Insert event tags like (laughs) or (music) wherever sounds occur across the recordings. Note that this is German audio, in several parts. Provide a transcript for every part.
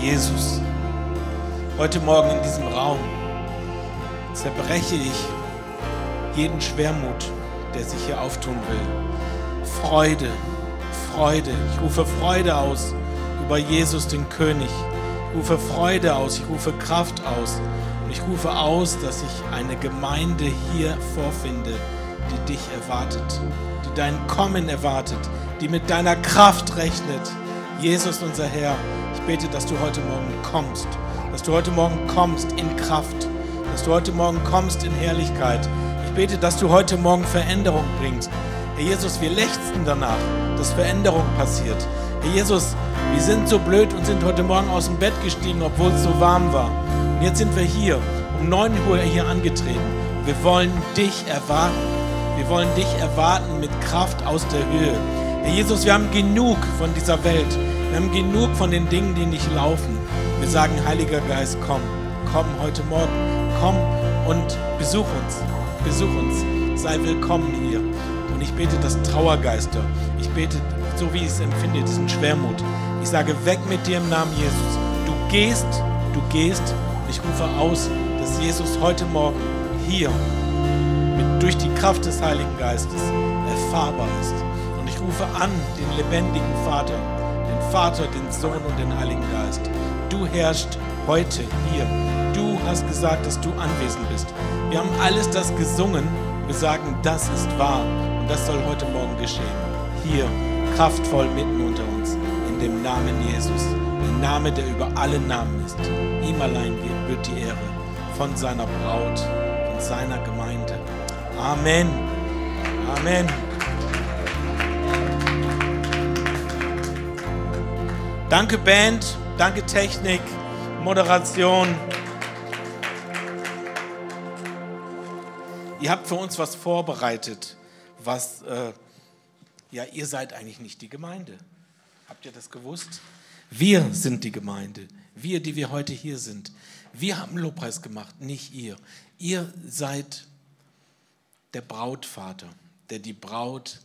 Jesus, heute Morgen in diesem Raum zerbreche ich jeden Schwermut, der sich hier auftun will. Freude, Freude. Ich rufe Freude aus über Jesus, den König. Ich rufe Freude aus, ich rufe Kraft aus. Und ich rufe aus, dass ich eine Gemeinde hier vorfinde, die dich erwartet, die dein Kommen erwartet, die mit deiner Kraft rechnet. Jesus, unser Herr, ich bete, dass du heute Morgen kommst, dass du heute Morgen kommst in Kraft, dass du heute Morgen kommst in Herrlichkeit. Ich bete, dass du heute Morgen Veränderung bringst. Herr Jesus, wir lechzen danach, dass Veränderung passiert. Herr Jesus, wir sind so blöd und sind heute Morgen aus dem Bett gestiegen, obwohl es so warm war. Und jetzt sind wir hier, um 9 Uhr hier angetreten. Wir wollen dich erwarten. Wir wollen dich erwarten mit Kraft aus der Höhe. Herr Jesus, wir haben genug von dieser Welt. Wir haben genug von den Dingen, die nicht laufen. Wir sagen, Heiliger Geist, komm, komm heute Morgen, komm und besuch uns, besuch uns, sei willkommen hier. Und ich bete, dass Trauergeister, ich bete, so wie ich es empfinde, diesen Schwermut. Ich sage, weg mit dir im Namen Jesus. Du gehst, du gehst ich rufe aus, dass Jesus heute Morgen hier mit, durch die Kraft des Heiligen Geistes erfahrbar ist. Rufe an den lebendigen Vater, den Vater, den Sohn und den Heiligen Geist. Du herrschst heute hier. Du hast gesagt, dass du anwesend bist. Wir haben alles das gesungen. Wir sagen, das ist wahr. Und das soll heute Morgen geschehen. Hier, kraftvoll mitten unter uns. In dem Namen Jesus. Der Name, der über alle Namen ist. Ihm allein wird die Ehre von seiner Braut, von seiner Gemeinde. Amen. Amen. Danke Band, danke Technik, Moderation. Ihr habt für uns was vorbereitet, was, äh, ja, ihr seid eigentlich nicht die Gemeinde. Habt ihr das gewusst? Wir sind die Gemeinde. Wir, die wir heute hier sind. Wir haben Lobpreis gemacht, nicht ihr. Ihr seid der Brautvater, der die Braut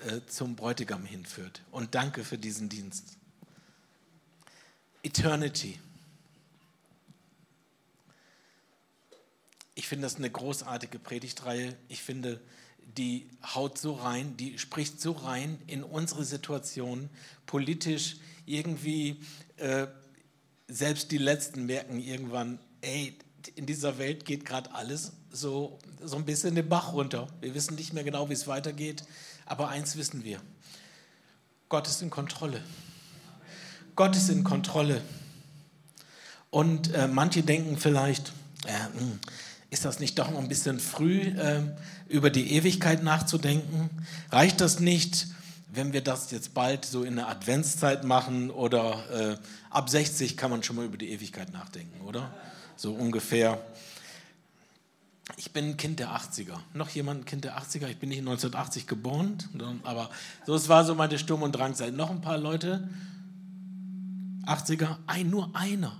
äh, zum Bräutigam hinführt. Und danke für diesen Dienst. Eternity. Ich finde das eine großartige Predigtreihe. Ich finde, die haut so rein, die spricht so rein in unsere Situation, politisch irgendwie äh, selbst die Letzten merken irgendwann, ey, in dieser Welt geht gerade alles so, so ein bisschen den Bach runter. Wir wissen nicht mehr genau, wie es weitergeht, aber eins wissen wir. Gott ist in Kontrolle. Gott ist in Kontrolle. Und äh, manche denken vielleicht, äh, ist das nicht doch noch ein bisschen früh, äh, über die Ewigkeit nachzudenken? Reicht das nicht, wenn wir das jetzt bald so in der Adventszeit machen oder äh, ab 60 kann man schon mal über die Ewigkeit nachdenken, oder? So ungefähr. Ich bin ein Kind der 80er. Noch jemand ein Kind der 80er? Ich bin nicht 1980 geboren, aber so es war so meine Sturm- und Drangzeit. Noch ein paar Leute? 80er? Ein, nur einer.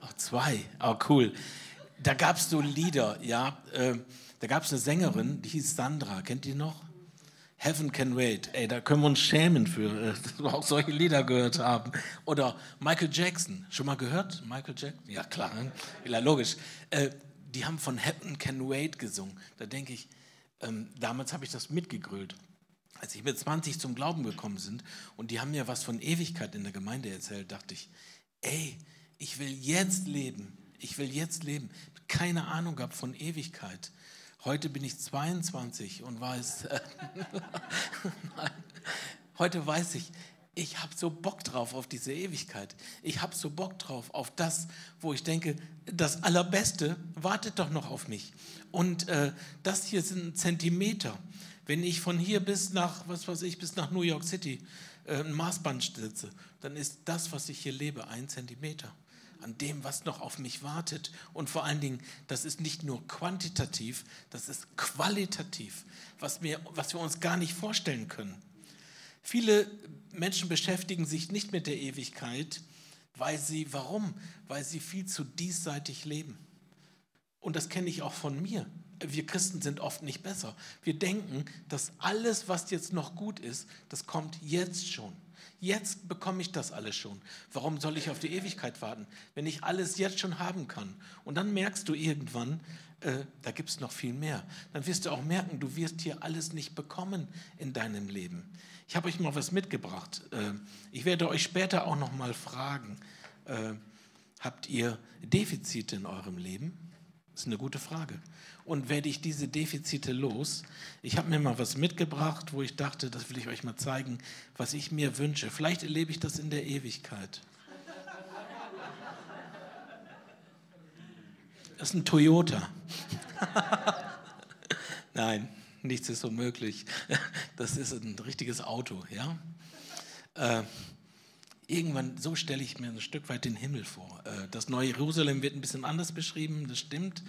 Ach, zwei. Oh, cool. Da gab es so Lieder, ja. Äh, da gab es eine Sängerin, die hieß Sandra. Kennt ihr noch? Heaven Can Wait. Ey, da können wir uns schämen für, äh, (laughs) dass wir auch solche Lieder gehört haben. Oder Michael Jackson. Schon mal gehört? Michael Jackson? Ja, klar. Ja, logisch. Äh, die haben von Heaven Can Wait gesungen. Da denke ich, ähm, damals habe ich das mitgegrölt. Als ich mit 20 zum Glauben gekommen sind und die haben mir was von Ewigkeit in der Gemeinde erzählt, dachte ich, ey, ich will jetzt leben. Ich will jetzt leben. Keine Ahnung gehabt von Ewigkeit. Heute bin ich 22 und weiß, (laughs) heute weiß ich, ich habe so Bock drauf auf diese Ewigkeit. Ich habe so Bock drauf auf das, wo ich denke, das Allerbeste wartet doch noch auf mich. Und äh, das hier sind Zentimeter. Wenn ich von hier bis nach, was weiß ich, bis nach New York City äh, ein Maßband setze, dann ist das, was ich hier lebe, ein Zentimeter an dem, was noch auf mich wartet. Und vor allen Dingen, das ist nicht nur quantitativ, das ist qualitativ, was wir, was wir uns gar nicht vorstellen können. Viele Menschen beschäftigen sich nicht mit der Ewigkeit, weil sie, warum? Weil sie viel zu diesseitig leben. Und das kenne ich auch von mir. Wir Christen sind oft nicht besser. Wir denken, dass alles, was jetzt noch gut ist, das kommt jetzt schon. Jetzt bekomme ich das alles schon. Warum soll ich auf die Ewigkeit warten, wenn ich alles jetzt schon haben kann? Und dann merkst du irgendwann, äh, da gibt es noch viel mehr. Dann wirst du auch merken, du wirst hier alles nicht bekommen in deinem Leben. Ich habe euch mal was mitgebracht. Äh, ich werde euch später auch noch mal fragen, äh, habt ihr Defizite in eurem Leben? Das ist eine gute Frage. Und werde ich diese Defizite los? Ich habe mir mal was mitgebracht, wo ich dachte, das will ich euch mal zeigen, was ich mir wünsche. Vielleicht erlebe ich das in der Ewigkeit. (laughs) Das ist ein Toyota. (laughs) Nein, nichts ist unmöglich. (laughs) Das ist ein richtiges Auto, ja. Äh, irgendwann, so stelle ich mir ein Stück weit den Himmel vor. Äh, das neue Jerusalem wird ein bisschen anders beschrieben, das stimmt,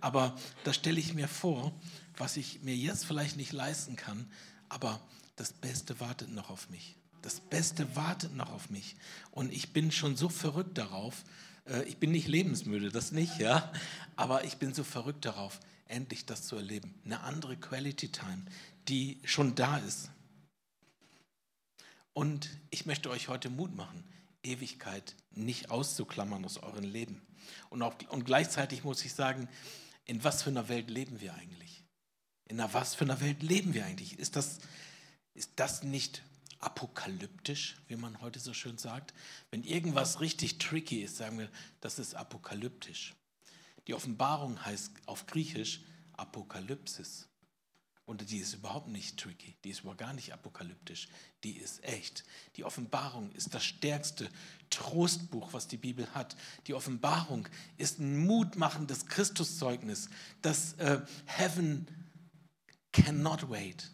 aber da stelle ich mir vor, was ich mir jetzt vielleicht nicht leisten kann, aber das Beste wartet noch auf mich. Das Beste wartet noch auf mich. Und ich bin schon so verrückt darauf. Äh, ich bin nicht lebensmüde, das nicht, ja. Aber ich bin so verrückt darauf, endlich das zu erleben. Eine andere Quality Time, die schon da ist. Und ich möchte euch heute Mut machen, Ewigkeit nicht auszuklammern aus eurem Leben. Und, auch, und gleichzeitig muss ich sagen, in was für einer Welt leben wir eigentlich? In einer was für einer Welt leben wir eigentlich? Ist das, ist das nicht apokalyptisch, wie man heute so schön sagt? Wenn irgendwas richtig tricky ist, sagen wir, das ist apokalyptisch. Die Offenbarung heißt auf Griechisch Apokalypsis. Und die ist überhaupt nicht tricky, die ist überhaupt gar nicht apokalyptisch, die ist echt. Die Offenbarung ist das stärkste Trostbuch, was die Bibel hat. Die Offenbarung ist ein mutmachendes Christuszeugnis, das äh, Heaven cannot wait.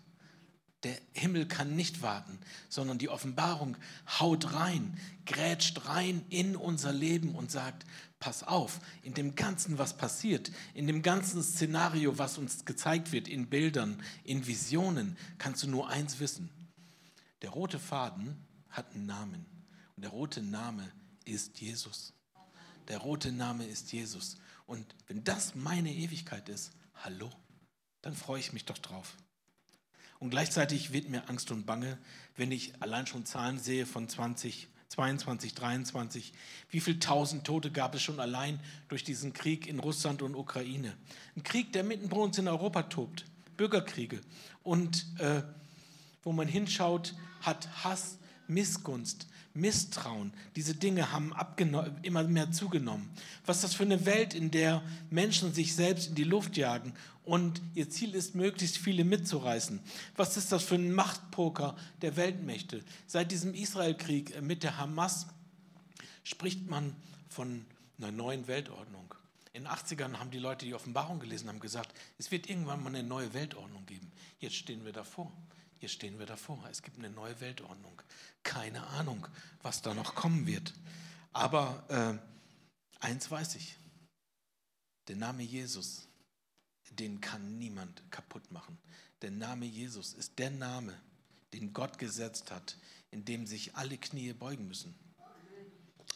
Der Himmel kann nicht warten, sondern die Offenbarung haut rein, grätscht rein in unser Leben und sagt, pass auf, in dem Ganzen, was passiert, in dem ganzen Szenario, was uns gezeigt wird, in Bildern, in Visionen, kannst du nur eins wissen. Der rote Faden hat einen Namen und der rote Name ist Jesus. Der rote Name ist Jesus. Und wenn das meine Ewigkeit ist, hallo, dann freue ich mich doch drauf. Und gleichzeitig wird mir Angst und Bange, wenn ich allein schon Zahlen sehe von 20, 22, 23. Wie viele tausend Tote gab es schon allein durch diesen Krieg in Russland und Ukraine? Ein Krieg, der mitten bei uns in Europa tobt. Bürgerkriege. Und äh, wo man hinschaut, hat Hass, Missgunst, Misstrauen, diese Dinge haben immer mehr zugenommen. Was ist das für eine Welt, in der Menschen sich selbst in die Luft jagen und ihr Ziel ist, möglichst viele mitzureißen? Was ist das für ein Machtpoker der Weltmächte? Seit diesem Israelkrieg mit der Hamas spricht man von einer neuen Weltordnung. In den 80ern haben die Leute die Offenbarung gelesen, haben gesagt, es wird irgendwann mal eine neue Weltordnung geben. Jetzt stehen wir davor. Jetzt stehen wir davor. Es gibt eine neue Weltordnung. Keine Ahnung, was da noch kommen wird. Aber äh, eins weiß ich. Der Name Jesus, den kann niemand kaputt machen. Der Name Jesus ist der Name, den Gott gesetzt hat, in dem sich alle Knie beugen müssen.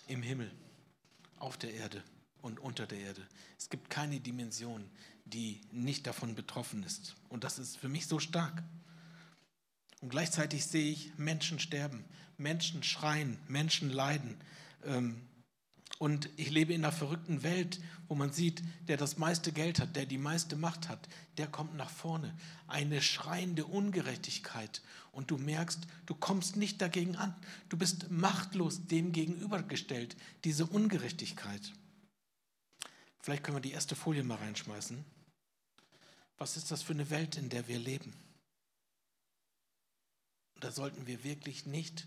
Im Himmel, auf der Erde und unter der Erde. Es gibt keine Dimension, die nicht davon betroffen ist. Und das ist für mich so stark. Und gleichzeitig sehe ich Menschen sterben, Menschen schreien, Menschen leiden. Ähm, und ich lebe in einer verrückten Welt, wo man sieht, der das meiste Geld hat, der die meiste Macht hat, der kommt nach vorne. Eine schreiende Ungerechtigkeit. Und du merkst, du kommst nicht dagegen an. Du bist machtlos dem gegenübergestellt, diese Ungerechtigkeit. Vielleicht können wir die erste Folie mal reinschmeißen. Was ist das für eine Welt, in der wir leben? Da sollten wir wirklich nicht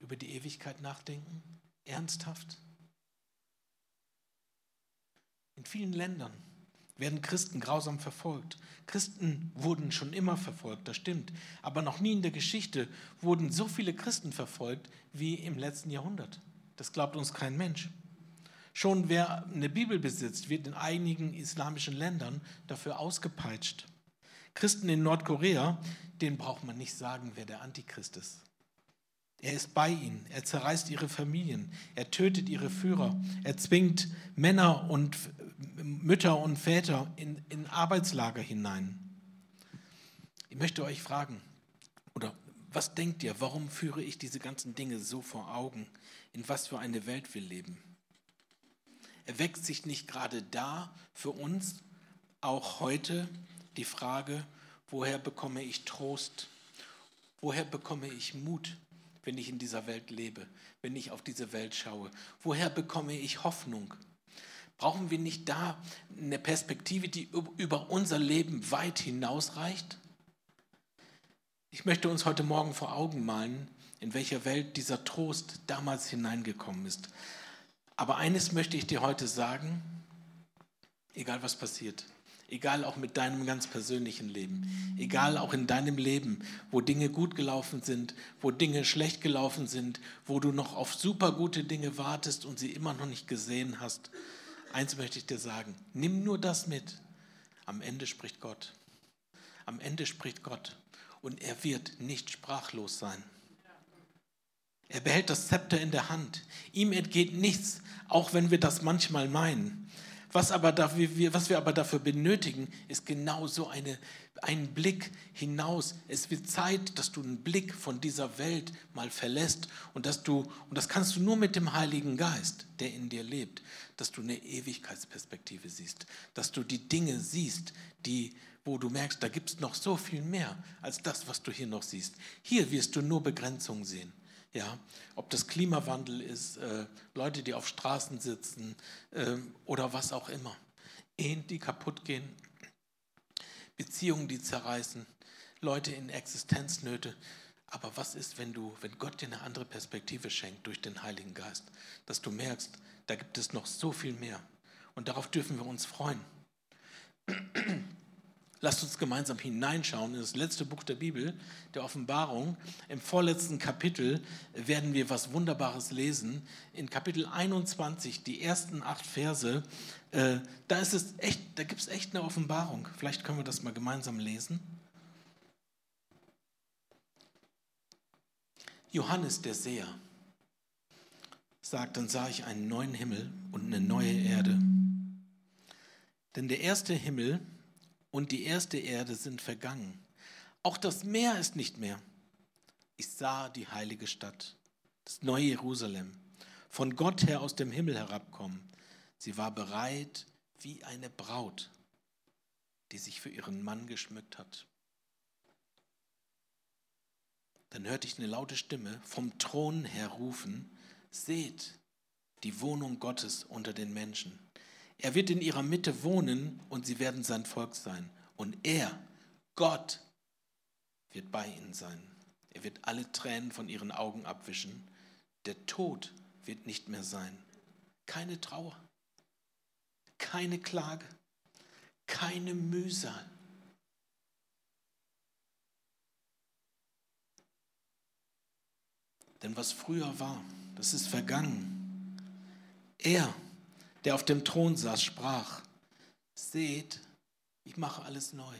über die Ewigkeit nachdenken? Ernsthaft? In vielen Ländern werden Christen grausam verfolgt. Christen wurden schon immer verfolgt, das stimmt. Aber noch nie in der Geschichte wurden so viele Christen verfolgt wie im letzten Jahrhundert. Das glaubt uns kein Mensch. Schon wer eine Bibel besitzt, wird in einigen islamischen Ländern dafür ausgepeitscht. Christen in Nordkorea, denen braucht man nicht sagen, wer der Antichrist ist. Er ist bei ihnen, er zerreißt ihre Familien, er tötet ihre Führer, er zwingt Männer und Mütter und Väter in, in Arbeitslager hinein. Ich möchte euch fragen, oder Was denkt ihr, warum führe ich diese ganzen Dinge so vor Augen? In was für eine Welt wir leben? Erweckt sich nicht gerade da für uns auch heute die Frage, woher bekomme ich Trost? Woher bekomme ich Mut, wenn ich in dieser Welt lebe, wenn ich auf diese Welt schaue? Woher bekomme ich Hoffnung? Brauchen wir nicht da eine Perspektive, die über unser Leben weit hinausreicht? Ich möchte uns heute Morgen vor Augen malen, in welcher Welt dieser Trost damals hineingekommen ist. Aber eines möchte ich dir heute sagen, egal was passiert, egal auch mit deinem ganz persönlichen Leben, egal auch in deinem Leben, wo Dinge gut gelaufen sind, wo Dinge schlecht gelaufen sind, wo du noch auf super gute Dinge wartest und sie immer noch nicht gesehen hast. Eins möchte ich dir sagen, nimm nur das mit. Am Ende spricht Gott. Am Ende spricht Gott und er wird nicht sprachlos sein. Er behält das Zepter in der Hand. Ihm entgeht nichts, auch wenn wir das manchmal meinen. Was, aber dafür, was wir aber dafür benötigen, ist genau so ein Blick hinaus. Es wird Zeit, dass du einen Blick von dieser Welt mal verlässt und dass du, und das kannst du nur mit dem Heiligen Geist, der in dir lebt, dass du eine Ewigkeitsperspektive siehst, dass du die Dinge siehst, die, wo du merkst, da gibt es noch so viel mehr als das, was du hier noch siehst. Hier wirst du nur Begrenzungen sehen. Ja, ob das Klimawandel ist, äh, Leute, die auf Straßen sitzen äh, oder was auch immer. Ehen, die kaputt gehen, Beziehungen, die zerreißen, Leute in Existenznöte. Aber was ist, wenn du, wenn Gott dir eine andere Perspektive schenkt durch den Heiligen Geist, dass du merkst, da gibt es noch so viel mehr. Und darauf dürfen wir uns freuen. Lasst uns gemeinsam hineinschauen in das letzte Buch der Bibel, der Offenbarung. Im vorletzten Kapitel werden wir was Wunderbares lesen. In Kapitel 21, die ersten acht Verse, äh, da, ist es echt, da gibt es echt eine Offenbarung. Vielleicht können wir das mal gemeinsam lesen. Johannes der Seher sagt, dann sah ich einen neuen Himmel und eine neue Erde. Denn der erste Himmel und die erste Erde sind vergangen. Auch das Meer ist nicht mehr. Ich sah die heilige Stadt, das neue Jerusalem, von Gott her aus dem Himmel herabkommen. Sie war bereit wie eine Braut, die sich für ihren Mann geschmückt hat. Dann hörte ich eine laute Stimme vom Thron her rufen, seht die Wohnung Gottes unter den Menschen. Er wird in ihrer Mitte wohnen und sie werden sein Volk sein. Und er, Gott, wird bei ihnen sein. Er wird alle Tränen von ihren Augen abwischen. Der Tod wird nicht mehr sein. Keine Trauer, keine Klage, keine Mühsal. Denn was früher war, das ist vergangen. Er der auf dem Thron saß, sprach, seht, ich mache alles neu.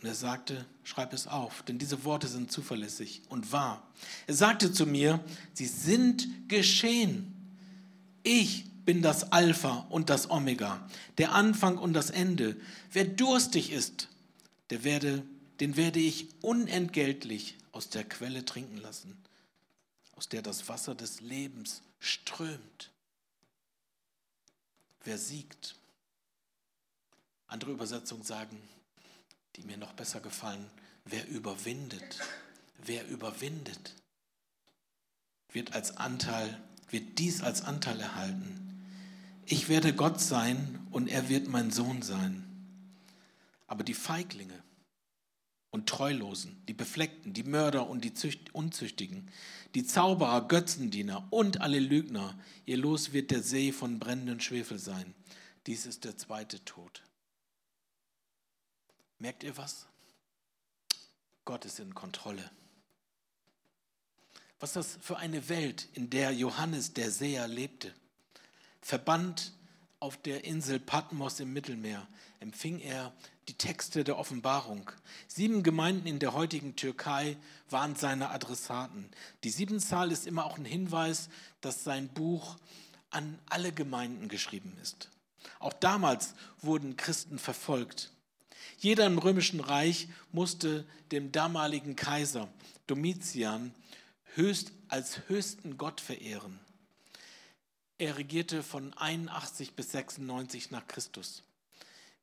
Und er sagte, schreib es auf, denn diese Worte sind zuverlässig und wahr. Er sagte zu mir, sie sind geschehen. Ich bin das Alpha und das Omega, der Anfang und das Ende. Wer durstig ist, der werde, den werde ich unentgeltlich aus der Quelle trinken lassen, aus der das Wasser des Lebens strömt. Wer siegt? Andere Übersetzungen sagen, die mir noch besser gefallen, wer überwindet, wer überwindet, wird als Anteil, wird dies als Anteil erhalten. Ich werde Gott sein und er wird mein Sohn sein. Aber die Feiglinge, und Treulosen, die Befleckten, die Mörder und die Zücht Unzüchtigen, die Zauberer, Götzendiener und alle Lügner. Ihr Los wird der See von brennenden Schwefel sein. Dies ist der zweite Tod. Merkt ihr was? Gott ist in Kontrolle. Was das für eine Welt, in der Johannes der Seher lebte? Verbannt auf der Insel Patmos im Mittelmeer empfing er die Texte der Offenbarung. Sieben Gemeinden in der heutigen Türkei waren seine Adressaten. Die Siebenzahl ist immer auch ein Hinweis, dass sein Buch an alle Gemeinden geschrieben ist. Auch damals wurden Christen verfolgt. Jeder im römischen Reich musste dem damaligen Kaiser Domitian höchst, als höchsten Gott verehren. Er regierte von 81 bis 96 nach Christus.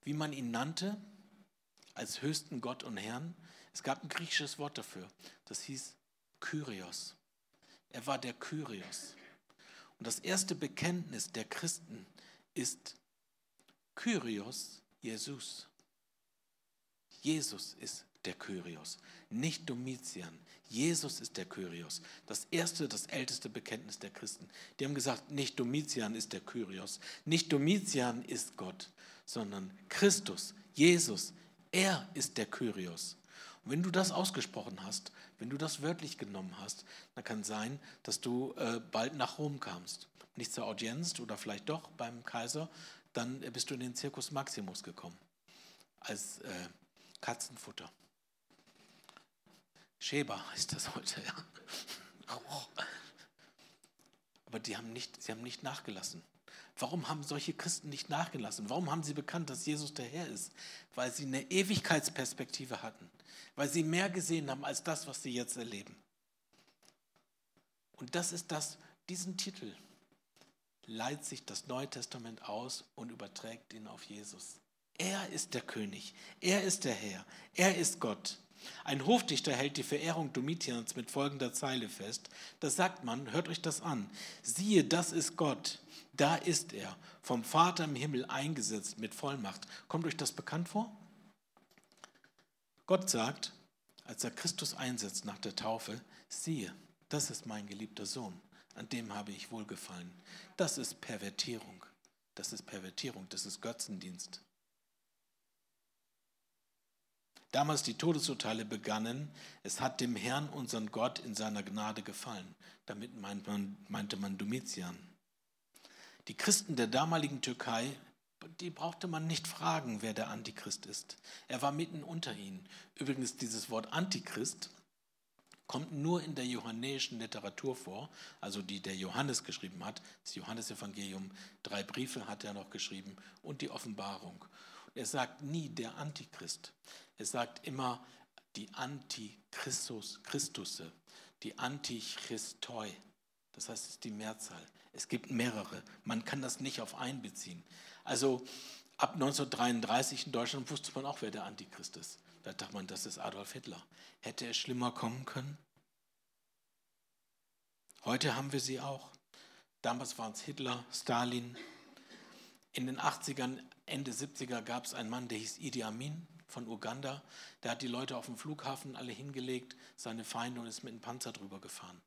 Wie man ihn nannte, als höchsten Gott und Herrn, es gab ein griechisches Wort dafür, das hieß Kyrios. Er war der Kyrios. Und das erste Bekenntnis der Christen ist Kyrios Jesus. Jesus ist der Kyrios, nicht Domitian. Jesus ist der Kyrios. Das erste, das älteste Bekenntnis der Christen. Die haben gesagt, nicht Domitian ist der Kyrios, nicht Domitian ist Gott, sondern Christus, Jesus, er ist der Kyrios. Und wenn du das ausgesprochen hast, wenn du das wörtlich genommen hast, dann kann sein, dass du äh, bald nach Rom kamst. Nicht zur Audienz oder vielleicht doch beim Kaiser, dann bist du in den Circus Maximus gekommen. Als äh, Katzenfutter. Sheba heißt das heute, ja. Aber die haben nicht, sie haben nicht nachgelassen. Warum haben solche Christen nicht nachgelassen? Warum haben sie bekannt, dass Jesus der Herr ist? Weil sie eine Ewigkeitsperspektive hatten. Weil sie mehr gesehen haben als das, was sie jetzt erleben. Und das ist das, diesen Titel leiht sich das Neue Testament aus und überträgt ihn auf Jesus. Er ist der König, er ist der Herr, er ist Gott. Ein Hofdichter hält die Verehrung Domitians mit folgender Zeile fest. Da sagt man, hört euch das an. Siehe, das ist Gott. Da ist er, vom Vater im Himmel eingesetzt mit Vollmacht. Kommt euch das bekannt vor? Gott sagt, als er Christus einsetzt nach der Taufe, siehe, das ist mein geliebter Sohn, an dem habe ich wohlgefallen. Das ist Pervertierung. Das ist Pervertierung, das ist Götzendienst. Damals die Todesurteile begannen, es hat dem Herrn, unseren Gott, in seiner Gnade gefallen. Damit meint man, meinte man Domitian. Die Christen der damaligen Türkei, die brauchte man nicht fragen, wer der Antichrist ist. Er war mitten unter ihnen. Übrigens, dieses Wort Antichrist kommt nur in der johannäischen Literatur vor, also die der Johannes geschrieben hat. Das Johannesevangelium, drei Briefe hat er noch geschrieben und die Offenbarung. Er sagt nie der Antichrist. Er sagt immer die Antichristus, Christusse, die Antichristoi. Das heißt, es ist die Mehrzahl. Es gibt mehrere. Man kann das nicht auf einen beziehen. Also ab 1933 in Deutschland wusste man auch, wer der Antichrist ist. Da dachte man, das ist Adolf Hitler. Hätte es schlimmer kommen können? Heute haben wir sie auch. Damals waren es Hitler, Stalin. In den 80ern, Ende 70er gab es einen Mann, der hieß Idi Amin von Uganda. Der hat die Leute auf dem Flughafen alle hingelegt, seine Feinde und ist mit einem Panzer drüber gefahren.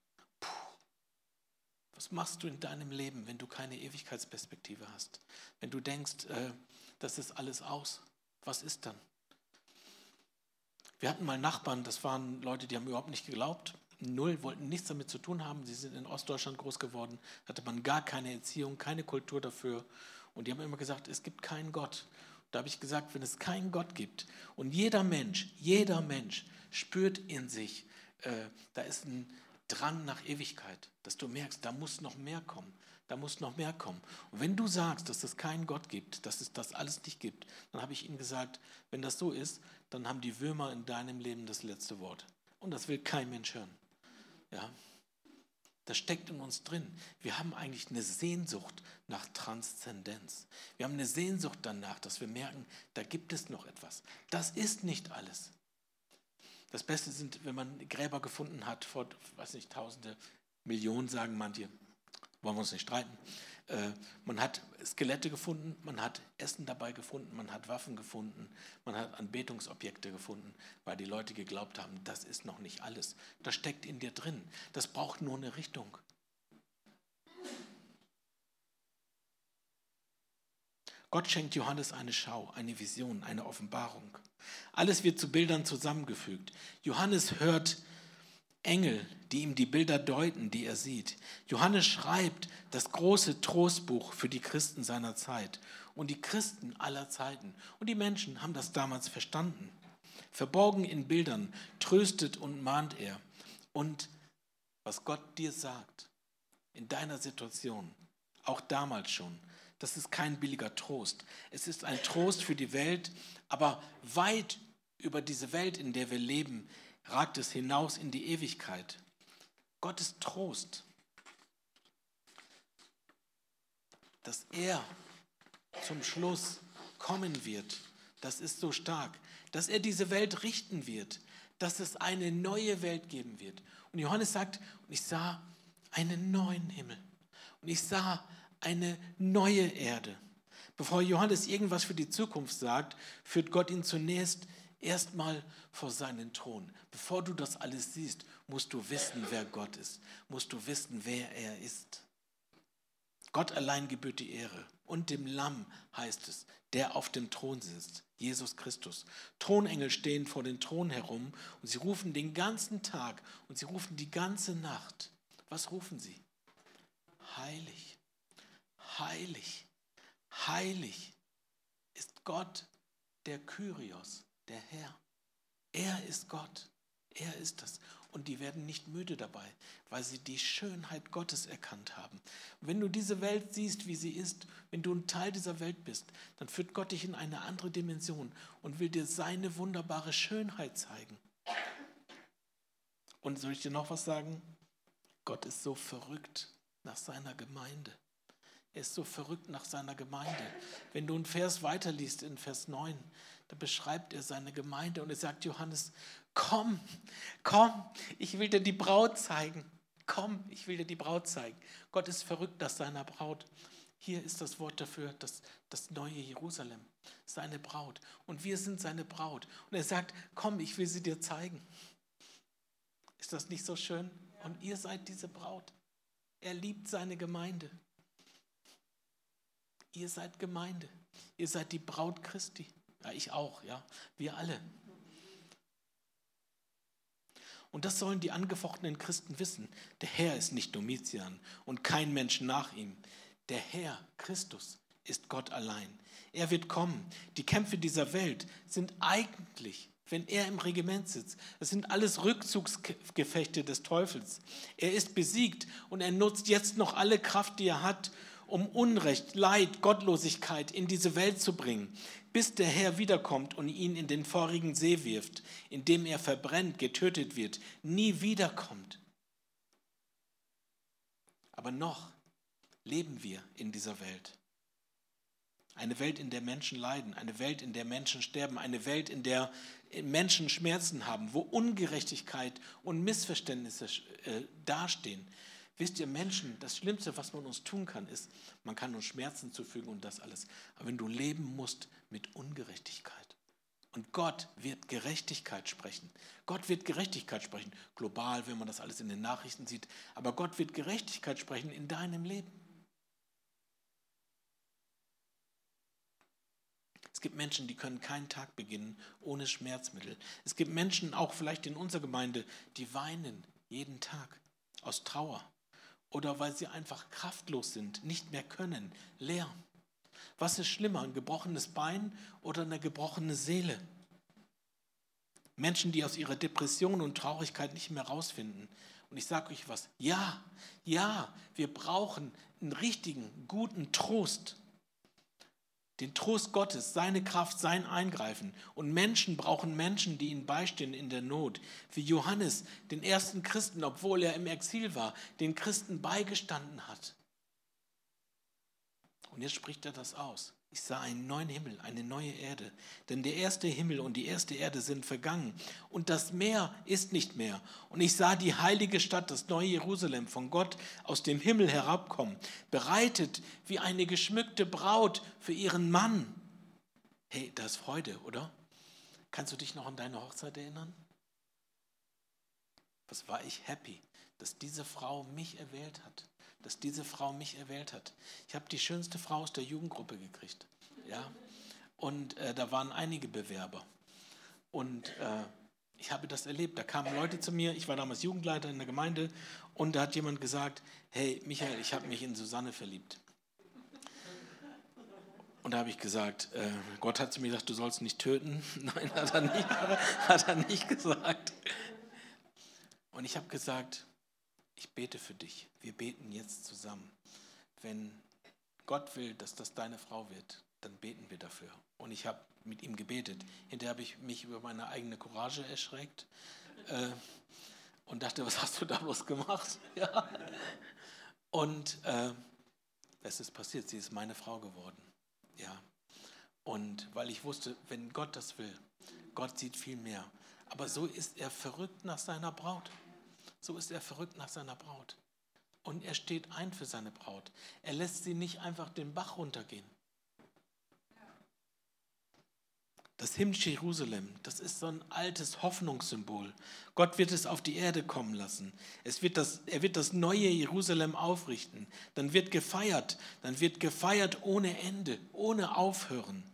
Was machst du in deinem Leben, wenn du keine Ewigkeitsperspektive hast? Wenn du denkst, äh, das ist alles aus, was ist dann? Wir hatten mal Nachbarn, das waren Leute, die haben überhaupt nicht geglaubt. Null, wollten nichts damit zu tun haben. Sie sind in Ostdeutschland groß geworden, hatte man gar keine Erziehung, keine Kultur dafür. Und die haben immer gesagt, es gibt keinen Gott. Da habe ich gesagt, wenn es keinen Gott gibt und jeder Mensch, jeder Mensch spürt in sich, äh, da ist ein Drang nach Ewigkeit, dass du merkst, da muss noch mehr kommen, da muss noch mehr kommen. Und wenn du sagst, dass es keinen Gott gibt, dass es das alles nicht gibt, dann habe ich ihnen gesagt, wenn das so ist, dann haben die Würmer in deinem Leben das letzte Wort. Und das will kein Mensch hören. Ja? Das steckt in uns drin. Wir haben eigentlich eine Sehnsucht nach Transzendenz. Wir haben eine Sehnsucht danach, dass wir merken, da gibt es noch etwas. Das ist nicht alles. Das Beste sind, wenn man Gräber gefunden hat vor, weiß nicht, Tausende, Millionen, sagen manche, wollen wir uns nicht streiten. Äh, man hat Skelette gefunden, man hat Essen dabei gefunden, man hat Waffen gefunden, man hat Anbetungsobjekte gefunden, weil die Leute geglaubt haben, das ist noch nicht alles. Das steckt in dir drin. Das braucht nur eine Richtung. Gott schenkt Johannes eine Schau, eine Vision, eine Offenbarung. Alles wird zu Bildern zusammengefügt. Johannes hört Engel, die ihm die Bilder deuten, die er sieht. Johannes schreibt das große Trostbuch für die Christen seiner Zeit und die Christen aller Zeiten. Und die Menschen haben das damals verstanden. Verborgen in Bildern tröstet und mahnt er. Und was Gott dir sagt, in deiner Situation, auch damals schon, das ist kein billiger Trost. Es ist ein Trost für die Welt, aber weit über diese Welt, in der wir leben, ragt es hinaus in die Ewigkeit. Gottes Trost, dass er zum Schluss kommen wird, das ist so stark, dass er diese Welt richten wird, dass es eine neue Welt geben wird. Und Johannes sagt, und ich sah einen neuen Himmel und ich sah eine neue Erde. Bevor Johannes irgendwas für die Zukunft sagt, führt Gott ihn zunächst erstmal vor seinen Thron. Bevor du das alles siehst, musst du wissen, wer Gott ist. Musst du wissen, wer er ist. Gott allein gebührt die Ehre. Und dem Lamm heißt es, der auf dem Thron sitzt, Jesus Christus. Thronengel stehen vor den Thron herum und sie rufen den ganzen Tag und sie rufen die ganze Nacht. Was rufen sie? Heilig, heilig, heilig ist Gott, der Kyrios, der Herr. Er ist Gott. Er ist das. Und die werden nicht müde dabei, weil sie die Schönheit Gottes erkannt haben. wenn du diese Welt siehst, wie sie ist, wenn du ein Teil dieser Welt bist, dann führt Gott dich in eine andere Dimension und will dir seine wunderbare Schönheit zeigen. Und soll ich dir noch was sagen? Gott ist so verrückt nach seiner Gemeinde. Er ist so verrückt nach seiner Gemeinde. Wenn du einen Vers weiterliest in Vers 9, da beschreibt er seine Gemeinde und er sagt, Johannes, komm, komm, ich will dir die Braut zeigen. Komm, ich will dir die Braut zeigen. Gott ist verrückt nach seiner Braut. Hier ist das Wort dafür, das, das neue Jerusalem, seine Braut. Und wir sind seine Braut. Und er sagt, komm, ich will sie dir zeigen. Ist das nicht so schön? Und ihr seid diese Braut. Er liebt seine Gemeinde. Ihr seid Gemeinde. Ihr seid die Braut Christi. Ja, ich auch, ja. Wir alle. Und das sollen die angefochtenen Christen wissen. Der Herr ist nicht Domitian und kein Mensch nach ihm. Der Herr, Christus, ist Gott allein. Er wird kommen. Die Kämpfe dieser Welt sind eigentlich, wenn er im Regiment sitzt, das sind alles Rückzugsgefechte des Teufels. Er ist besiegt und er nutzt jetzt noch alle Kraft, die er hat, um Unrecht, Leid, Gottlosigkeit in diese Welt zu bringen, bis der Herr wiederkommt und ihn in den vorigen See wirft, in dem er verbrennt, getötet wird, nie wiederkommt. Aber noch leben wir in dieser Welt. Eine Welt, in der Menschen leiden, eine Welt, in der Menschen sterben, eine Welt, in der Menschen Schmerzen haben, wo Ungerechtigkeit und Missverständnisse äh, dastehen. Wisst ihr, Menschen, das Schlimmste, was man uns tun kann, ist, man kann uns Schmerzen zufügen und das alles. Aber wenn du leben musst mit Ungerechtigkeit, und Gott wird Gerechtigkeit sprechen. Gott wird Gerechtigkeit sprechen, global, wenn man das alles in den Nachrichten sieht. Aber Gott wird Gerechtigkeit sprechen in deinem Leben. Es gibt Menschen, die können keinen Tag beginnen ohne Schmerzmittel. Es gibt Menschen, auch vielleicht in unserer Gemeinde, die weinen jeden Tag aus Trauer oder weil sie einfach kraftlos sind, nicht mehr können, leer. Was ist schlimmer, ein gebrochenes Bein oder eine gebrochene Seele? Menschen, die aus ihrer Depression und Traurigkeit nicht mehr rausfinden. Und ich sage euch was, ja, ja, wir brauchen einen richtigen, guten Trost den Trost Gottes, seine Kraft, sein Eingreifen. Und Menschen brauchen Menschen, die ihnen beistehen in der Not. Wie Johannes, den ersten Christen, obwohl er im Exil war, den Christen beigestanden hat. Und jetzt spricht er das aus. Ich sah einen neuen Himmel, eine neue Erde. Denn der erste Himmel und die erste Erde sind vergangen. Und das Meer ist nicht mehr. Und ich sah die heilige Stadt, das neue Jerusalem, von Gott aus dem Himmel herabkommen, bereitet wie eine geschmückte Braut für ihren Mann. Hey, das ist Freude, oder? Kannst du dich noch an deine Hochzeit erinnern? Was war ich happy, dass diese Frau mich erwählt hat dass diese Frau mich erwählt hat. Ich habe die schönste Frau aus der Jugendgruppe gekriegt. Ja? Und äh, da waren einige Bewerber. Und äh, ich habe das erlebt. Da kamen Leute zu mir, ich war damals Jugendleiter in der Gemeinde, und da hat jemand gesagt, hey Michael, ich habe mich in Susanne verliebt. Und da habe ich gesagt, äh, Gott hat zu mir gesagt, du sollst nicht töten. (laughs) Nein, hat er nicht, hat er nicht gesagt. Und ich habe gesagt, ich bete für dich. Wir beten jetzt zusammen. Wenn Gott will, dass das deine Frau wird, dann beten wir dafür. Und ich habe mit ihm gebetet. Hinterher habe ich mich über meine eigene Courage erschreckt äh, und dachte, was hast du da bloß gemacht? (laughs) ja. Und äh, es ist passiert, sie ist meine Frau geworden. Ja. Und weil ich wusste, wenn Gott das will, Gott sieht viel mehr. Aber so ist er verrückt nach seiner Braut. So ist er verrückt nach seiner Braut. Und er steht ein für seine Braut. Er lässt sie nicht einfach den Bach runtergehen. Das himmlische Jerusalem, das ist so ein altes Hoffnungssymbol. Gott wird es auf die Erde kommen lassen. Es wird das, er wird das neue Jerusalem aufrichten. Dann wird gefeiert. Dann wird gefeiert ohne Ende, ohne Aufhören.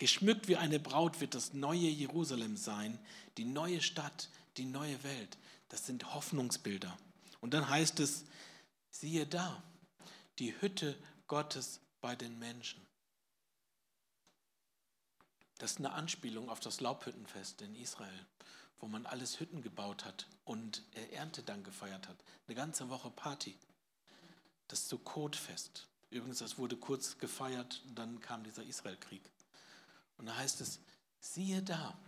Geschmückt wie eine Braut wird das neue Jerusalem sein, die neue Stadt, die neue Welt. Das sind Hoffnungsbilder. Und dann heißt es, siehe da, die Hütte Gottes bei den Menschen. Das ist eine Anspielung auf das Laubhüttenfest in Israel, wo man alles Hütten gebaut hat und Erntedank gefeiert hat. Eine ganze Woche Party. Das Sukkot-Fest. Übrigens, das wurde kurz gefeiert, dann kam dieser Israelkrieg. Und da heißt es, siehe da,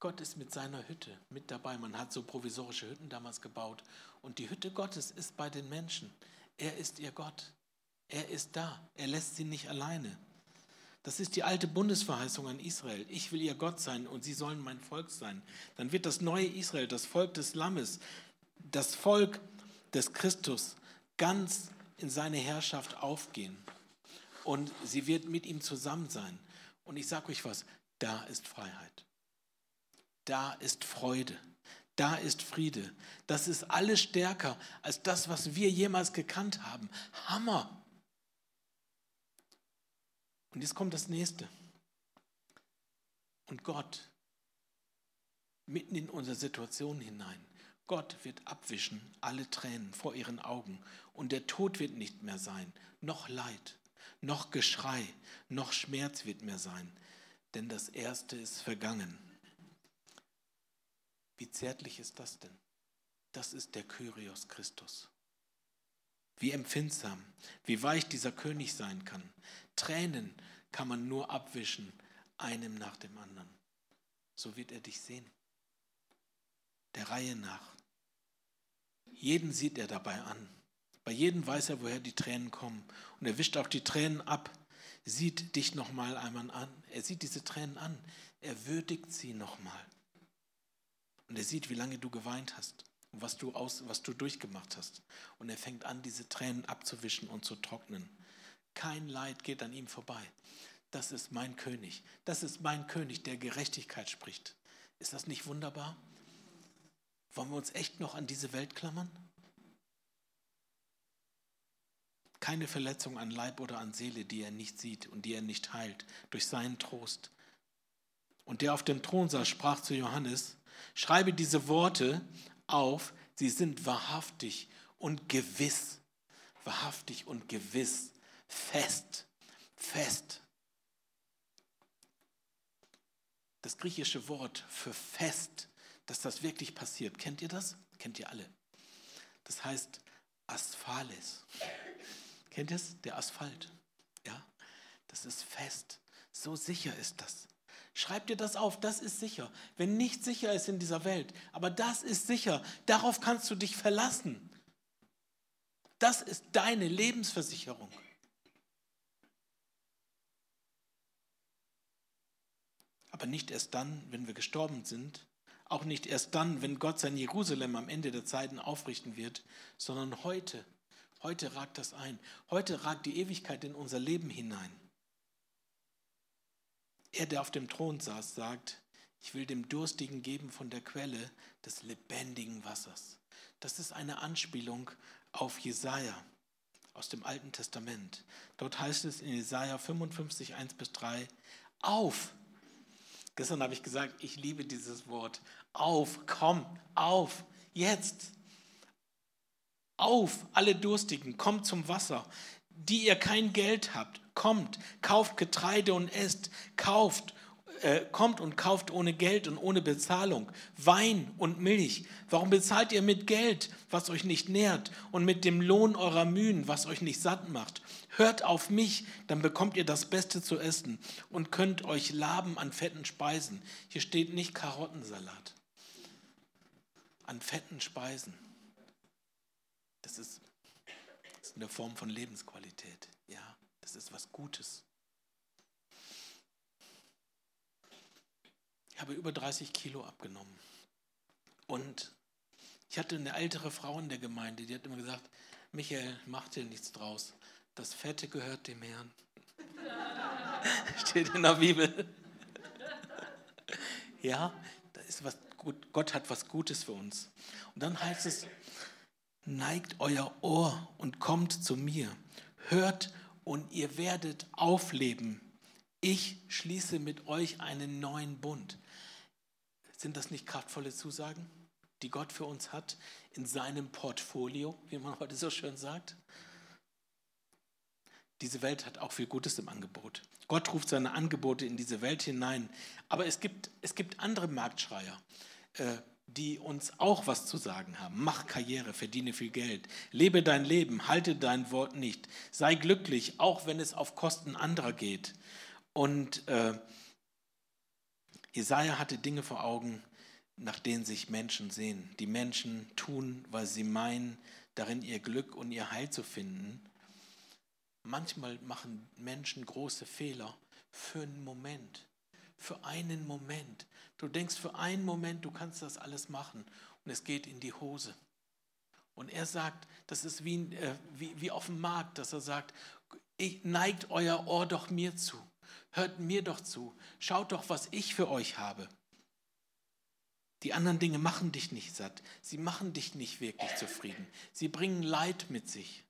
Gott ist mit seiner Hütte mit dabei. Man hat so provisorische Hütten damals gebaut. Und die Hütte Gottes ist bei den Menschen. Er ist ihr Gott. Er ist da. Er lässt sie nicht alleine. Das ist die alte Bundesverheißung an Israel. Ich will ihr Gott sein und sie sollen mein Volk sein. Dann wird das neue Israel, das Volk des Lammes, das Volk des Christus ganz in seine Herrschaft aufgehen. Und sie wird mit ihm zusammen sein. Und ich sage euch was, da ist Freiheit. Da ist Freude. Da ist Friede. Das ist alles stärker als das, was wir jemals gekannt haben. Hammer. Und jetzt kommt das nächste. Und Gott, mitten in unsere Situation hinein, Gott wird abwischen alle Tränen vor ihren Augen und der Tod wird nicht mehr sein, noch Leid, noch Geschrei, noch Schmerz wird mehr sein, denn das Erste ist vergangen. Wie zärtlich ist das denn? Das ist der Kyrios Christus. Wie empfindsam, wie weich dieser König sein kann. Tränen kann man nur abwischen, einem nach dem anderen. So wird er dich sehen. Der Reihe nach. Jeden sieht er dabei an. Bei jedem weiß er, woher die Tränen kommen. Und er wischt auch die Tränen ab, sieht dich nochmal einmal an. Er sieht diese Tränen an. Er würdigt sie nochmal. Und er sieht, wie lange du geweint hast und was du, aus, was du durchgemacht hast. Und er fängt an, diese Tränen abzuwischen und zu trocknen. Kein Leid geht an ihm vorbei. Das ist mein König. Das ist mein König, der Gerechtigkeit spricht. Ist das nicht wunderbar? Wollen wir uns echt noch an diese Welt klammern? Keine Verletzung an Leib oder an Seele, die er nicht sieht und die er nicht heilt, durch seinen Trost. Und der auf dem Thron saß, sprach zu Johannes, schreibe diese Worte auf, sie sind wahrhaftig und gewiss. Wahrhaftig und gewiss fest, fest. Das griechische Wort für fest, dass das wirklich passiert, kennt ihr das? Kennt ihr alle. Das heißt Asphales. Kennt ihr es? Der Asphalt. Ja, das ist fest. So sicher ist das. Schreib dir das auf, das ist sicher. Wenn nicht sicher ist in dieser Welt, aber das ist sicher, darauf kannst du dich verlassen. Das ist deine Lebensversicherung. Aber nicht erst dann, wenn wir gestorben sind, auch nicht erst dann, wenn Gott sein Jerusalem am Ende der Zeiten aufrichten wird, sondern heute. Heute ragt das ein. Heute ragt die Ewigkeit in unser Leben hinein. Er, der auf dem Thron saß, sagt, ich will dem Durstigen geben von der Quelle des lebendigen Wassers. Das ist eine Anspielung auf Jesaja aus dem Alten Testament. Dort heißt es in Jesaja 55, 1 bis 3, auf, Gestern habe ich gesagt, ich liebe dieses Wort. Auf, komm, auf, jetzt. Auf, alle Durstigen, kommt zum Wasser. Die ihr kein Geld habt, kommt, kauft Getreide und esst, kauft äh, kommt und kauft ohne Geld und ohne Bezahlung Wein und Milch? Warum bezahlt ihr mit Geld, was euch nicht nährt, und mit dem Lohn eurer Mühen, was euch nicht satt macht? Hört auf mich, dann bekommt ihr das Beste zu essen und könnt euch laben an fetten Speisen. Hier steht nicht Karottensalat. An fetten Speisen. Das ist, das ist eine Form von Lebensqualität. Ja, das ist was Gutes. Ich habe über 30 Kilo abgenommen. Und ich hatte eine ältere Frau in der Gemeinde, die hat immer gesagt, Michael, mach dir nichts draus. Das Fette gehört dem Herrn. (laughs) Steht in der Bibel. ja, da ist was gut. Gott hat was Gutes für uns. Und dann heißt es, neigt euer Ohr und kommt zu mir. Hört und ihr werdet aufleben. Ich schließe mit euch einen neuen Bund. Sind das nicht kraftvolle Zusagen, die Gott für uns hat in seinem Portfolio, wie man heute so schön sagt? Diese Welt hat auch viel Gutes im Angebot. Gott ruft seine Angebote in diese Welt hinein. Aber es gibt, es gibt andere Marktschreier, äh, die uns auch was zu sagen haben. Mach Karriere, verdiene viel Geld, lebe dein Leben, halte dein Wort nicht, sei glücklich, auch wenn es auf Kosten anderer geht. Und äh, Jesaja hatte Dinge vor Augen, nach denen sich Menschen sehen. Die Menschen tun, weil sie meinen, darin ihr Glück und ihr Heil zu finden. Manchmal machen Menschen große Fehler für einen Moment. Für einen Moment. Du denkst für einen Moment, du kannst das alles machen und es geht in die Hose. Und er sagt, das ist wie, äh, wie, wie auf dem Markt, dass er sagt, neigt euer Ohr doch mir zu. Hört mir doch zu. Schaut doch, was ich für euch habe. Die anderen Dinge machen dich nicht satt. Sie machen dich nicht wirklich zufrieden. Sie bringen Leid mit sich.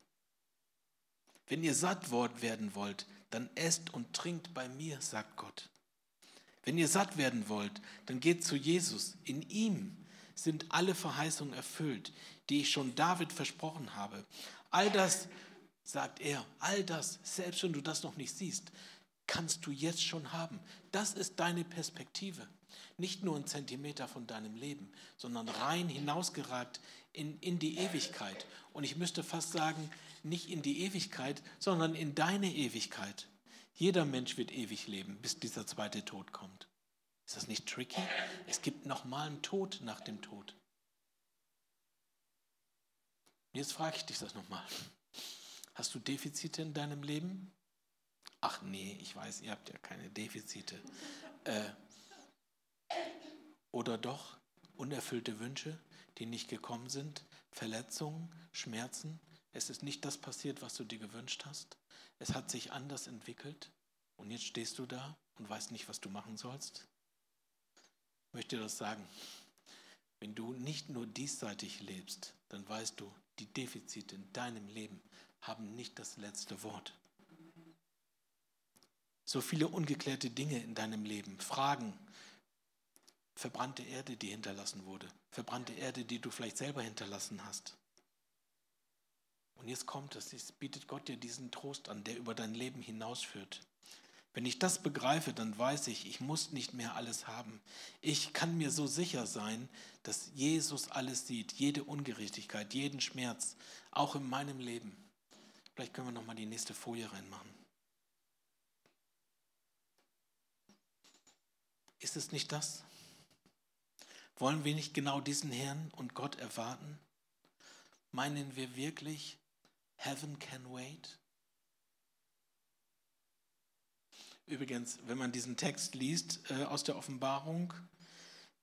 Wenn ihr satt werden wollt, dann esst und trinkt bei mir, sagt Gott. Wenn ihr satt werden wollt, dann geht zu Jesus. In ihm sind alle Verheißungen erfüllt, die ich schon David versprochen habe. All das, sagt er, all das, selbst wenn du das noch nicht siehst, kannst du jetzt schon haben. Das ist deine Perspektive. Nicht nur ein Zentimeter von deinem Leben, sondern rein hinausgeragt in, in die Ewigkeit. Und ich müsste fast sagen, nicht in die Ewigkeit, sondern in deine Ewigkeit. Jeder Mensch wird ewig leben, bis dieser zweite Tod kommt. Ist das nicht tricky? Es gibt nochmal einen Tod nach dem Tod. Jetzt frage ich dich das nochmal. Hast du Defizite in deinem Leben? Ach nee, ich weiß, ihr habt ja keine Defizite. Äh, oder doch unerfüllte Wünsche, die nicht gekommen sind, Verletzungen, Schmerzen. Es ist nicht das passiert, was du dir gewünscht hast. Es hat sich anders entwickelt und jetzt stehst du da und weißt nicht, was du machen sollst. Ich möchte dir das sagen. Wenn du nicht nur diesseitig lebst, dann weißt du, die Defizite in deinem Leben haben nicht das letzte Wort. So viele ungeklärte Dinge in deinem Leben, Fragen, verbrannte Erde, die hinterlassen wurde, verbrannte Erde, die du vielleicht selber hinterlassen hast. Und jetzt kommt es, jetzt bietet Gott dir diesen Trost an, der über dein Leben hinausführt. Wenn ich das begreife, dann weiß ich, ich muss nicht mehr alles haben. Ich kann mir so sicher sein, dass Jesus alles sieht, jede Ungerechtigkeit, jeden Schmerz, auch in meinem Leben. Vielleicht können wir noch mal die nächste Folie reinmachen. Ist es nicht das? Wollen wir nicht genau diesen Herrn und Gott erwarten? Meinen wir wirklich, Heaven can wait? Übrigens, wenn man diesen Text liest äh, aus der Offenbarung,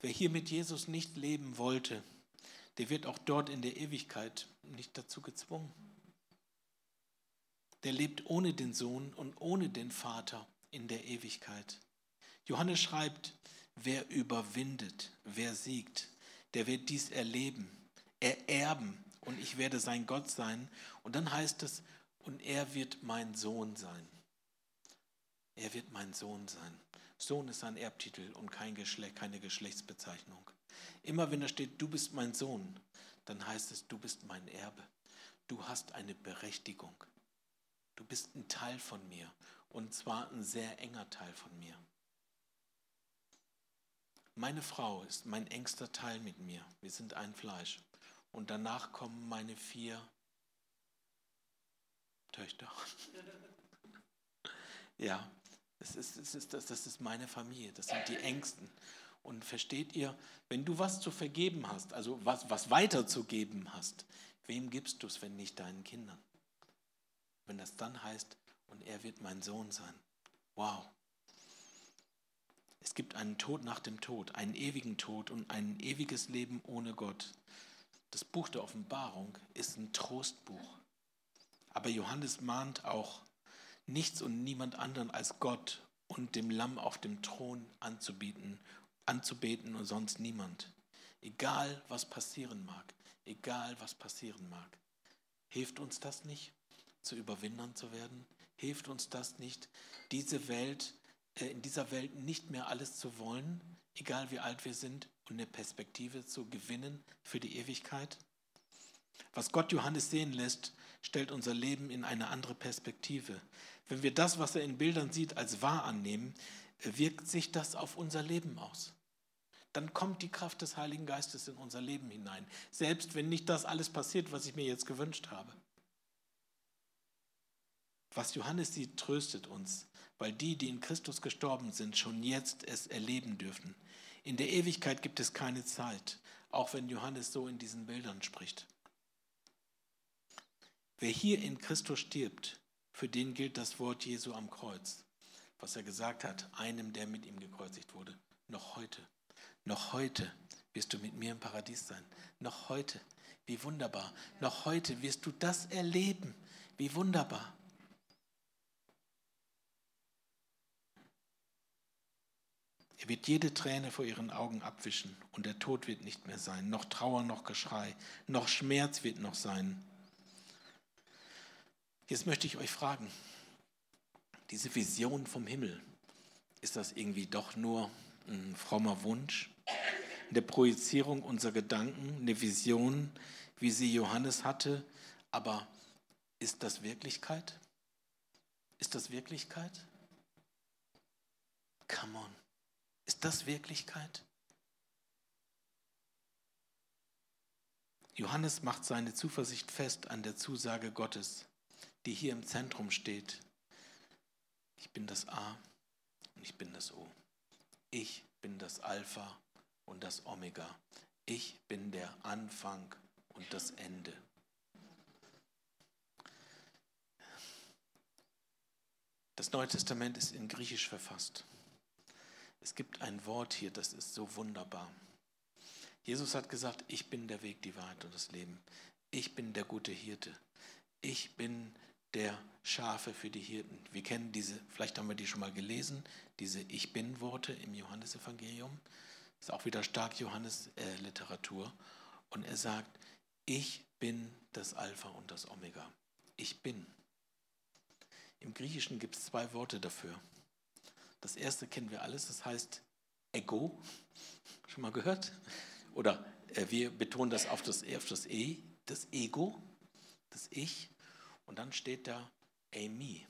wer hier mit Jesus nicht leben wollte, der wird auch dort in der Ewigkeit nicht dazu gezwungen. Der lebt ohne den Sohn und ohne den Vater in der Ewigkeit. Johannes schreibt, wer überwindet, wer siegt, der wird dies erleben, ererben und ich werde sein Gott sein. Und dann heißt es, und er wird mein Sohn sein. Er wird mein Sohn sein. Sohn ist ein Erbtitel und kein Geschlecht, keine Geschlechtsbezeichnung. Immer wenn da steht, du bist mein Sohn, dann heißt es, du bist mein Erbe. Du hast eine Berechtigung. Du bist ein Teil von mir und zwar ein sehr enger Teil von mir. meine Frau ist mein engster Teil mit mir. Wir sind ein Fleisch. Und danach kommen meine vier Töchter. (laughs) ja, das ist, das, ist, das ist meine Familie, das sind die Ängsten. Und versteht ihr, wenn du was zu vergeben hast, also was, was weiterzugeben hast, wem gibst du es, wenn nicht deinen Kindern? Wenn das dann heißt, und er wird mein Sohn sein. Wow. Es gibt einen Tod nach dem Tod, einen ewigen Tod und ein ewiges Leben ohne Gott. Das Buch der Offenbarung ist ein Trostbuch. Aber Johannes mahnt auch, nichts und niemand anderen als Gott und dem Lamm auf dem Thron anzubieten, anzubeten und sonst niemand. Egal, was passieren mag, egal, was passieren mag. Hilft uns das nicht, zu Überwindern zu werden? Hilft uns das nicht, diese Welt, äh, in dieser Welt nicht mehr alles zu wollen, egal wie alt wir sind, und eine Perspektive zu gewinnen für die Ewigkeit? Was Gott Johannes sehen lässt, stellt unser Leben in eine andere Perspektive. Wenn wir das, was er in Bildern sieht, als wahr annehmen, wirkt sich das auf unser Leben aus. Dann kommt die Kraft des Heiligen Geistes in unser Leben hinein, selbst wenn nicht das alles passiert, was ich mir jetzt gewünscht habe. Was Johannes sieht, tröstet uns, weil die, die in Christus gestorben sind, schon jetzt es erleben dürfen. In der Ewigkeit gibt es keine Zeit, auch wenn Johannes so in diesen Bildern spricht. Wer hier in Christus stirbt, für den gilt das Wort Jesu am Kreuz, was er gesagt hat, einem, der mit ihm gekreuzigt wurde. Noch heute, noch heute wirst du mit mir im Paradies sein. Noch heute, wie wunderbar. Noch heute wirst du das erleben. Wie wunderbar. Er wird jede Träne vor ihren Augen abwischen und der Tod wird nicht mehr sein. Noch Trauer, noch Geschrei, noch Schmerz wird noch sein. Jetzt möchte ich euch fragen, diese Vision vom Himmel, ist das irgendwie doch nur ein frommer Wunsch? Eine Projizierung unserer Gedanken, eine Vision, wie sie Johannes hatte, aber ist das Wirklichkeit? Ist das Wirklichkeit? Come on. Ist das Wirklichkeit? Johannes macht seine Zuversicht fest an der Zusage Gottes die hier im Zentrum steht. Ich bin das A und ich bin das O. Ich bin das Alpha und das Omega. Ich bin der Anfang und das Ende. Das Neue Testament ist in Griechisch verfasst. Es gibt ein Wort hier, das ist so wunderbar. Jesus hat gesagt, ich bin der Weg, die Wahrheit und das Leben. Ich bin der gute Hirte. Ich bin der Schafe für die Hirten. Wir kennen diese, vielleicht haben wir die schon mal gelesen, diese Ich bin-Worte im Johannesevangelium. Das ist auch wieder stark Johannes-Literatur. Und er sagt, ich bin das Alpha und das Omega. Ich bin. Im Griechischen gibt es zwei Worte dafür. Das erste kennen wir alles, das heißt Ego. Schon mal gehört? Oder äh, wir betonen das auf das, auf das E, das Ego, das Ich. Und dann steht da Amy,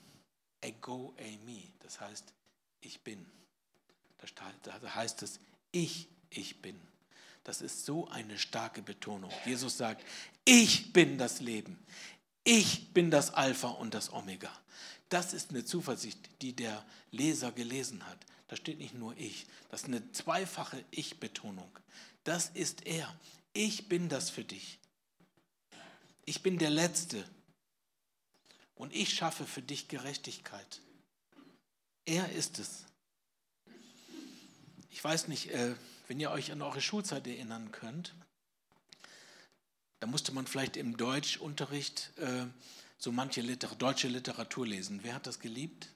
Ego Amy, das heißt, ich bin. Da heißt es, ich, ich bin. Das ist so eine starke Betonung. Jesus sagt, ich bin das Leben. Ich bin das Alpha und das Omega. Das ist eine Zuversicht, die der Leser gelesen hat. Da steht nicht nur ich, das ist eine zweifache Ich-Betonung. Das ist er. Ich bin das für dich. Ich bin der Letzte, und ich schaffe für dich Gerechtigkeit. Er ist es. Ich weiß nicht, äh, wenn ihr euch an eure Schulzeit erinnern könnt, da musste man vielleicht im Deutschunterricht äh, so manche Liter deutsche Literatur lesen. Wer hat das geliebt?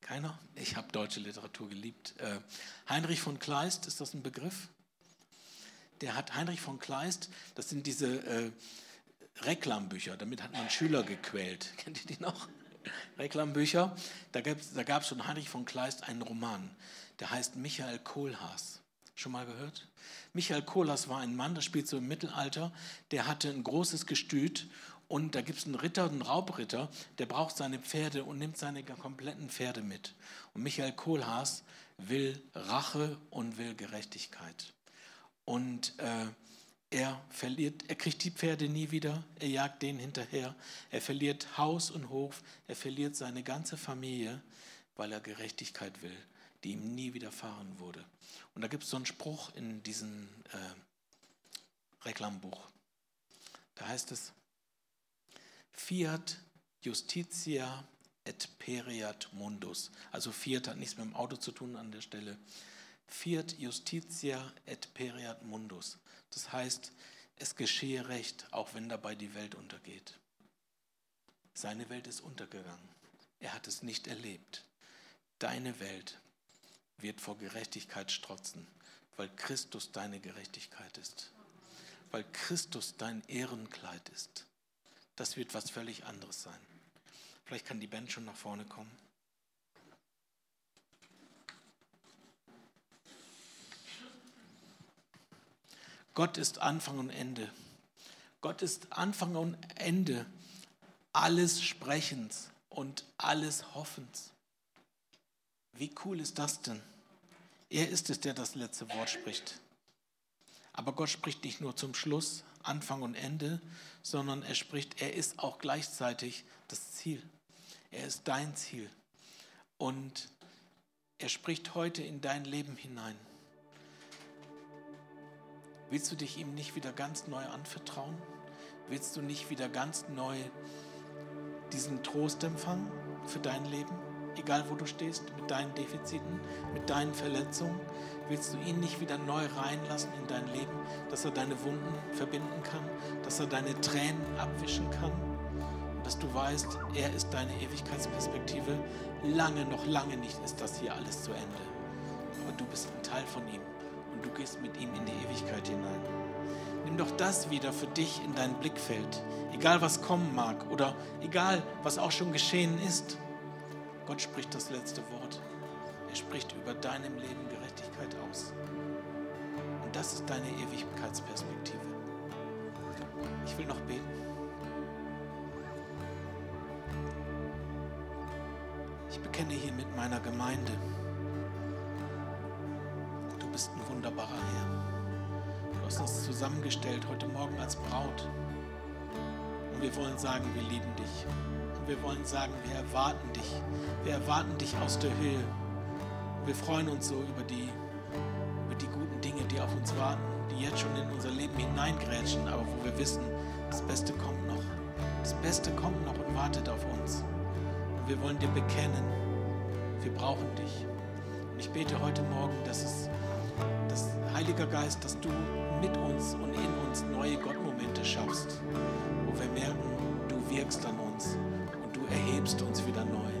Keiner? Ich habe deutsche Literatur geliebt. Äh, Heinrich von Kleist, ist das ein Begriff? Der hat Heinrich von Kleist, das sind diese Reklambücher, damit hat man Schüler gequält. (laughs) Kennt ihr die noch? Reklambücher. Da gab es da gab's von Heinrich von Kleist einen Roman, der heißt Michael Kohlhaas. Schon mal gehört? Michael Kohlhaas war ein Mann, das spielt so im Mittelalter, der hatte ein großes Gestüt Und da gibt es einen Ritter, einen Raubritter, der braucht seine Pferde und nimmt seine kompletten Pferde mit. Und Michael Kohlhaas will Rache und will Gerechtigkeit. Und äh, er verliert, er kriegt die Pferde nie wieder, er jagt denen hinterher, er verliert Haus und Hof, er verliert seine ganze Familie, weil er Gerechtigkeit will, die ihm nie widerfahren wurde. Und da gibt es so einen Spruch in diesem äh, Reklambuch. Da heißt es, Fiat Justitia et periat mundus. Also Fiat hat nichts mit dem Auto zu tun an der Stelle. Fiat Justitia et periat mundus. Das heißt, es geschehe Recht, auch wenn dabei die Welt untergeht. Seine Welt ist untergegangen. Er hat es nicht erlebt. Deine Welt wird vor Gerechtigkeit strotzen, weil Christus deine Gerechtigkeit ist. Weil Christus dein Ehrenkleid ist. Das wird was völlig anderes sein. Vielleicht kann die Band schon nach vorne kommen. Gott ist Anfang und Ende. Gott ist Anfang und Ende alles Sprechens und alles Hoffens. Wie cool ist das denn? Er ist es, der das letzte Wort spricht. Aber Gott spricht nicht nur zum Schluss, Anfang und Ende, sondern er spricht, er ist auch gleichzeitig das Ziel. Er ist dein Ziel. Und er spricht heute in dein Leben hinein. Willst du dich ihm nicht wieder ganz neu anvertrauen? Willst du nicht wieder ganz neu diesen Trost empfangen für dein Leben? Egal wo du stehst, mit deinen Defiziten, mit deinen Verletzungen? Willst du ihn nicht wieder neu reinlassen in dein Leben, dass er deine Wunden verbinden kann, dass er deine Tränen abwischen kann? Dass du weißt, er ist deine Ewigkeitsperspektive. Lange, noch lange nicht ist das hier alles zu Ende. Aber du bist ein Teil von ihm und du gehst mit ihm in die Ewigkeit hinein. Nimm doch das wieder für dich in dein Blickfeld, egal was kommen mag oder egal was auch schon geschehen ist. Gott spricht das letzte Wort. Er spricht über deinem Leben Gerechtigkeit aus. Und das ist deine Ewigkeitsperspektive. Ich will noch beten. Ich bekenne hier mit meiner Gemeinde, du bist ein wunderbarer Herr. Du hast uns zusammengestellt heute Morgen als Braut. Und wir wollen sagen, wir lieben dich. Und wir wollen sagen, wir erwarten dich. Wir erwarten dich aus der Höhe. Wir freuen uns so über die, über die guten Dinge, die auf uns warten, die jetzt schon in unser Leben hineingrätschen, aber wo wir wissen, das Beste kommt noch. Das Beste kommt noch und wartet auf uns. Und wir wollen dir bekennen, wir brauchen dich. Und ich bete heute Morgen, dass es, dass Heiliger Geist, dass du mit uns und in uns neue Gottmomente schaffst, wo wir merken, du wirkst an uns erhebst uns wieder neu.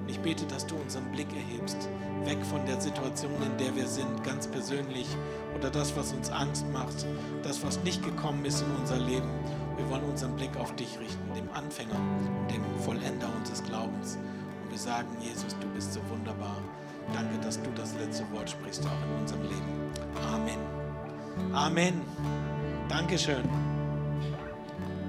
Und ich bete, dass du unseren Blick erhebst, weg von der Situation, in der wir sind, ganz persönlich, oder das, was uns Angst macht, das, was nicht gekommen ist in unser Leben. Wir wollen unseren Blick auf dich richten, dem Anfänger und dem Vollender unseres Glaubens. Und wir sagen, Jesus, du bist so wunderbar. Danke, dass du das letzte Wort sprichst, auch in unserem Leben. Amen. Amen. Dankeschön.